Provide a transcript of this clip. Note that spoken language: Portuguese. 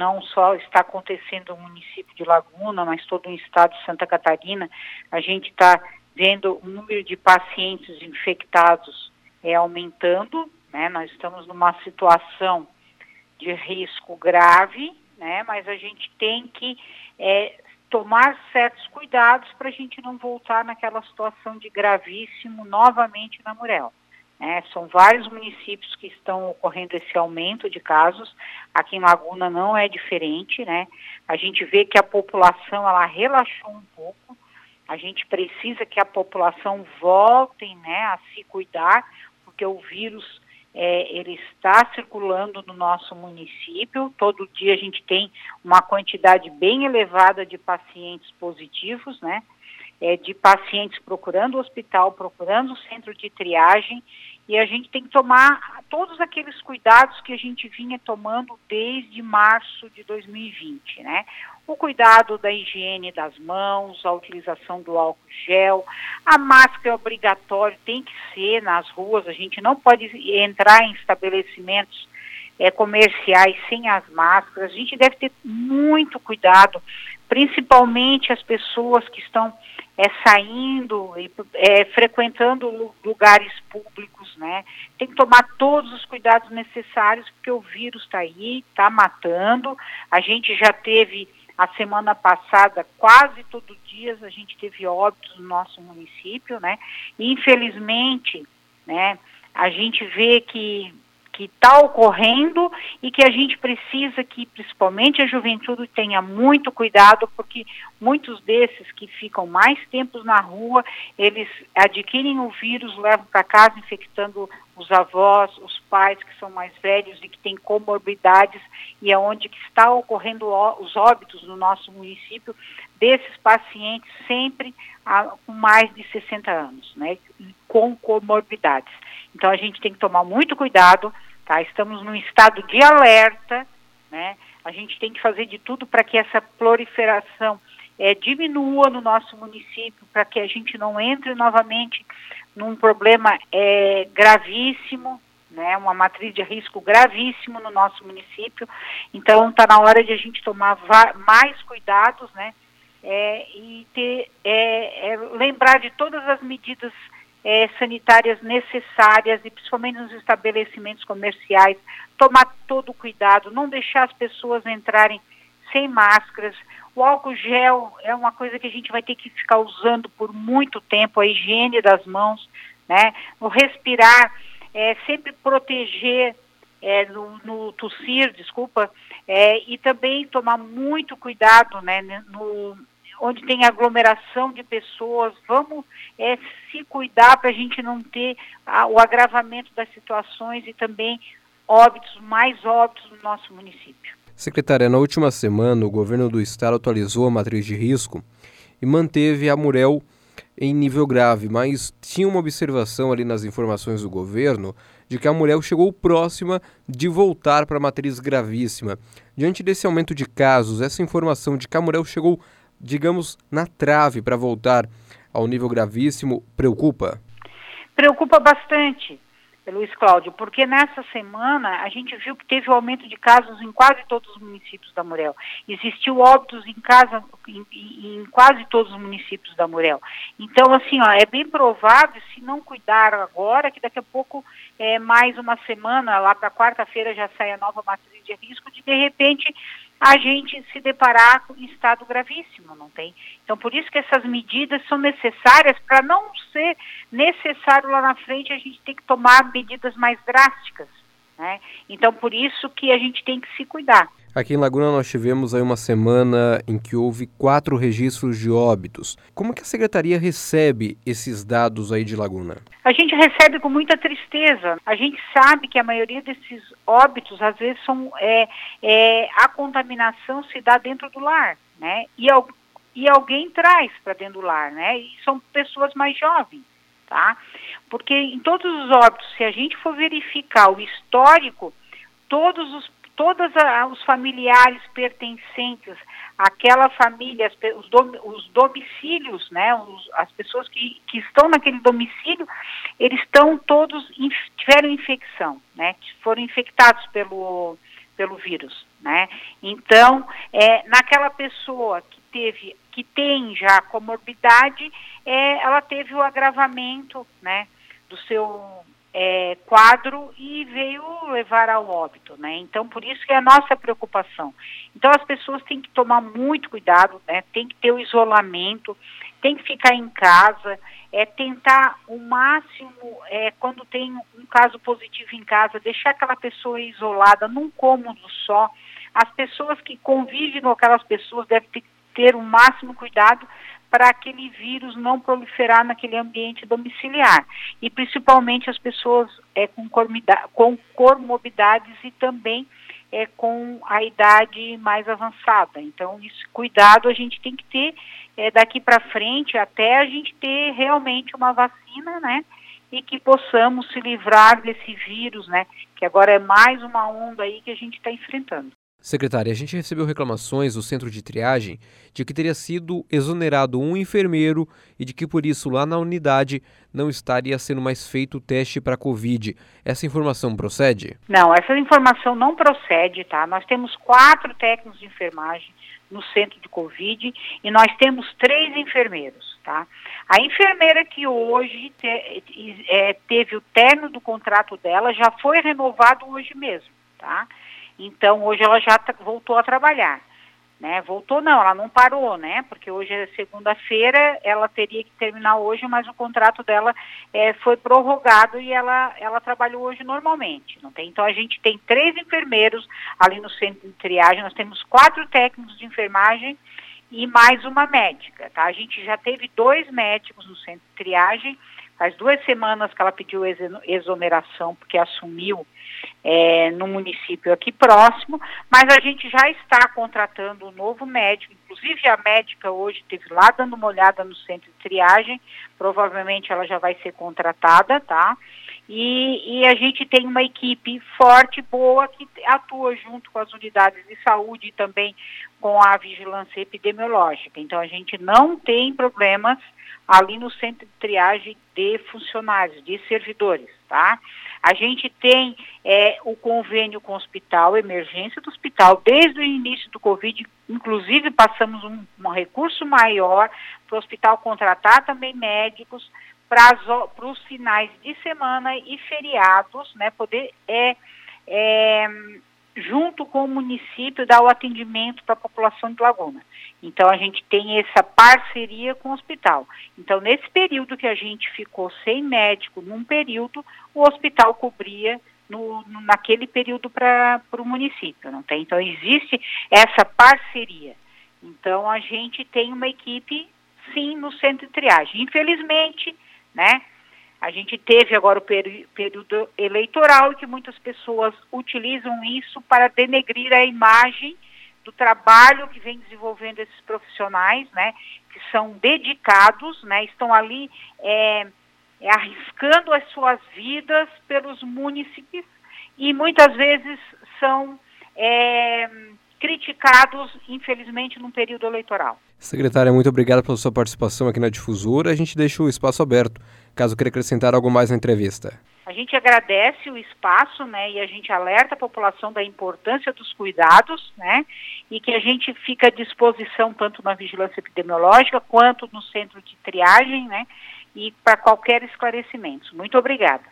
não só está acontecendo no município de Laguna, mas todo o estado de Santa Catarina, a gente está vendo o número de pacientes infectados é, aumentando, né? Nós estamos numa situação de risco grave, né? Mas a gente tem que é, tomar certos cuidados para a gente não voltar naquela situação de gravíssimo novamente na Murel. É, são vários municípios que estão ocorrendo esse aumento de casos. Aqui em Laguna não é diferente, né? A gente vê que a população ela relaxou um pouco. A gente precisa que a população volte, né, a se cuidar, porque o vírus é, ele está circulando no nosso município. Todo dia a gente tem uma quantidade bem elevada de pacientes positivos, né? É, de pacientes procurando o hospital, procurando o centro de triagem, e a gente tem que tomar todos aqueles cuidados que a gente vinha tomando desde março de 2020, né? o cuidado da higiene das mãos, a utilização do álcool gel, a máscara é obrigatória, tem que ser nas ruas, a gente não pode entrar em estabelecimentos é, comerciais sem as máscaras, a gente deve ter muito cuidado, principalmente as pessoas que estão é, saindo e é, frequentando lugares públicos, né? Tem que tomar todos os cuidados necessários, porque o vírus está aí, está matando, a gente já teve a semana passada, quase todo dia, a gente teve óbitos no nosso município, né? E, infelizmente, né, a gente vê que que está ocorrendo e que a gente precisa que principalmente a juventude tenha muito cuidado porque muitos desses que ficam mais tempos na rua eles adquirem o vírus levam para casa infectando os avós os pais que são mais velhos e que têm comorbidades e é onde que está ocorrendo os óbitos no nosso município desses pacientes sempre com mais de 60 anos né com comorbidades então a gente tem que tomar muito cuidado Tá? Estamos num estado de alerta, né? A gente tem que fazer de tudo para que essa proliferação é, diminua no nosso município, para que a gente não entre novamente num problema é, gravíssimo, né, uma matriz de risco gravíssimo no nosso município. Então, está na hora de a gente tomar mais cuidados, né, é, e ter, é, é, lembrar de todas as medidas é, sanitárias necessárias e principalmente nos estabelecimentos comerciais, tomar todo o cuidado, não deixar as pessoas entrarem sem máscaras. O álcool gel é uma coisa que a gente vai ter que ficar usando por muito tempo, a higiene das mãos, né? O respirar, é, sempre proteger é, no, no, tossir, desculpa, é, e também tomar muito cuidado, né, no, onde tem aglomeração de pessoas, vamos é, se cuidar para a gente não ter a, o agravamento das situações e também óbitos, mais óbitos no nosso município. Secretária, na última semana o governo do estado atualizou a matriz de risco e manteve a Murel em nível grave, mas tinha uma observação ali nas informações do governo de que a Murel chegou próxima de voltar para a matriz gravíssima. Diante desse aumento de casos, essa informação de que a Murel chegou digamos, na trave para voltar ao nível gravíssimo, preocupa? Preocupa bastante, Luiz Cláudio, porque nessa semana a gente viu que teve um aumento de casos em quase todos os municípios da Murel. Existiu óbitos em, casa, em, em quase todos os municípios da Murel. Então, assim, ó, é bem provável, se não cuidar agora, que daqui a pouco, é, mais uma semana, lá para quarta-feira já sai a nova matriz de risco, de de repente a gente se deparar com um estado gravíssimo, não tem? Então, por isso que essas medidas são necessárias para não ser necessário lá na frente a gente ter que tomar medidas mais drásticas, né? Então, por isso que a gente tem que se cuidar. Aqui em Laguna nós tivemos aí uma semana em que houve quatro registros de óbitos. Como que a secretaria recebe esses dados aí de Laguna? A gente recebe com muita tristeza. A gente sabe que a maioria desses óbitos às vezes são é, é a contaminação se dá dentro do lar, né? E, e alguém traz para dentro do lar, né? E são pessoas mais jovens, tá? Porque em todos os óbitos, se a gente for verificar o histórico, todos os todos os familiares pertencentes àquela família, os, dom, os domicílios, né, os, as pessoas que, que estão naquele domicílio, eles estão todos, tiveram infecção, né, foram infectados pelo, pelo vírus. né? Então, é, naquela pessoa que teve, que tem já comorbidade, é, ela teve o agravamento, né, do seu é, quadro e veio levar ao óbito, né? Então, por isso que é a nossa preocupação. Então, as pessoas têm que tomar muito cuidado, né? Tem que ter o isolamento, tem que ficar em casa, é tentar o máximo, é, quando tem um caso positivo em casa, deixar aquela pessoa isolada num cômodo só. As pessoas que convivem com aquelas pessoas devem ter, ter o máximo cuidado para aquele vírus não proliferar naquele ambiente domiciliar. E principalmente as pessoas é, com, com comorbidades e também é, com a idade mais avançada. Então, isso, cuidado a gente tem que ter é, daqui para frente até a gente ter realmente uma vacina, né? E que possamos se livrar desse vírus, né? Que agora é mais uma onda aí que a gente está enfrentando. Secretária, a gente recebeu reclamações do centro de triagem de que teria sido exonerado um enfermeiro e de que por isso lá na unidade não estaria sendo mais feito o teste para Covid. Essa informação procede? Não, essa informação não procede, tá? Nós temos quatro técnicos de enfermagem no centro de Covid e nós temos três enfermeiros, tá? A enfermeira que hoje te, é, teve o término do contrato dela já foi renovado hoje mesmo, tá? Então, hoje ela já voltou a trabalhar. Né? Voltou não, ela não parou, né? Porque hoje é segunda-feira, ela teria que terminar hoje, mas o contrato dela é, foi prorrogado e ela, ela trabalhou hoje normalmente. Não tem? Então a gente tem três enfermeiros ali no centro de triagem, nós temos quatro técnicos de enfermagem e mais uma médica, tá? A gente já teve dois médicos no centro de triagem, faz duas semanas que ela pediu exoneração porque assumiu é, no município aqui próximo, mas a gente já está contratando um novo médico, inclusive a médica hoje esteve lá dando uma olhada no centro de triagem, provavelmente ela já vai ser contratada, tá? E, e, a gente tem uma equipe forte, boa, que atua junto com as unidades de saúde e também com a vigilância epidemiológica. Então a gente não tem problemas ali no centro de triagem de funcionários, de servidores, tá? A gente tem é, o convênio com o hospital, emergência do hospital, desde o início do Covid, inclusive passamos um, um recurso maior para o hospital contratar também médicos para os finais de semana e feriados, né, poder é, é junto com o município, dar o atendimento para a população de Laguna. Então, a gente tem essa parceria com o hospital. Então, nesse período que a gente ficou sem médico, num período, o hospital cobria no, naquele período para o município, não tem? Então, existe essa parceria. Então, a gente tem uma equipe, sim, no centro de triagem. Infelizmente, né, a gente teve agora o período eleitoral e que muitas pessoas utilizam isso para denegrir a imagem do trabalho que vem desenvolvendo esses profissionais, né, que são dedicados, né, estão ali é, é, arriscando as suas vidas pelos munícipes e muitas vezes são é, criticados, infelizmente, num período eleitoral. Secretária, muito obrigada pela sua participação aqui na Difusora. A gente deixa o espaço aberto, caso queira acrescentar algo mais na entrevista. A gente agradece o espaço, né, e a gente alerta a população da importância dos cuidados, né, e que a gente fica à disposição tanto na vigilância epidemiológica quanto no centro de triagem, né, e para qualquer esclarecimento. Muito obrigada.